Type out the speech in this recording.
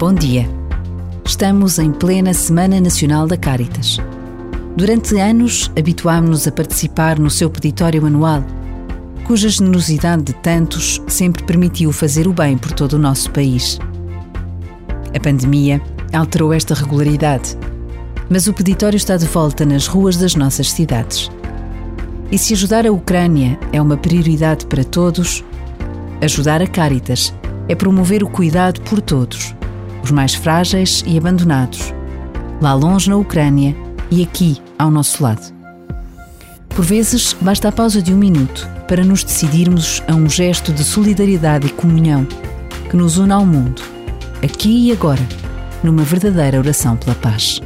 Bom dia. Estamos em plena Semana Nacional da Caritas. Durante anos, habituámos-nos a participar no seu peditório anual, cuja generosidade de tantos sempre permitiu fazer o bem por todo o nosso país. A pandemia alterou esta regularidade, mas o peditório está de volta nas ruas das nossas cidades. E se ajudar a Ucrânia é uma prioridade para todos, ajudar a Caritas é promover o cuidado por todos, os mais frágeis e abandonados, lá longe na Ucrânia e aqui ao nosso lado. Por vezes, basta a pausa de um minuto para nos decidirmos a um gesto de solidariedade e comunhão que nos une ao mundo, aqui e agora, numa verdadeira oração pela paz.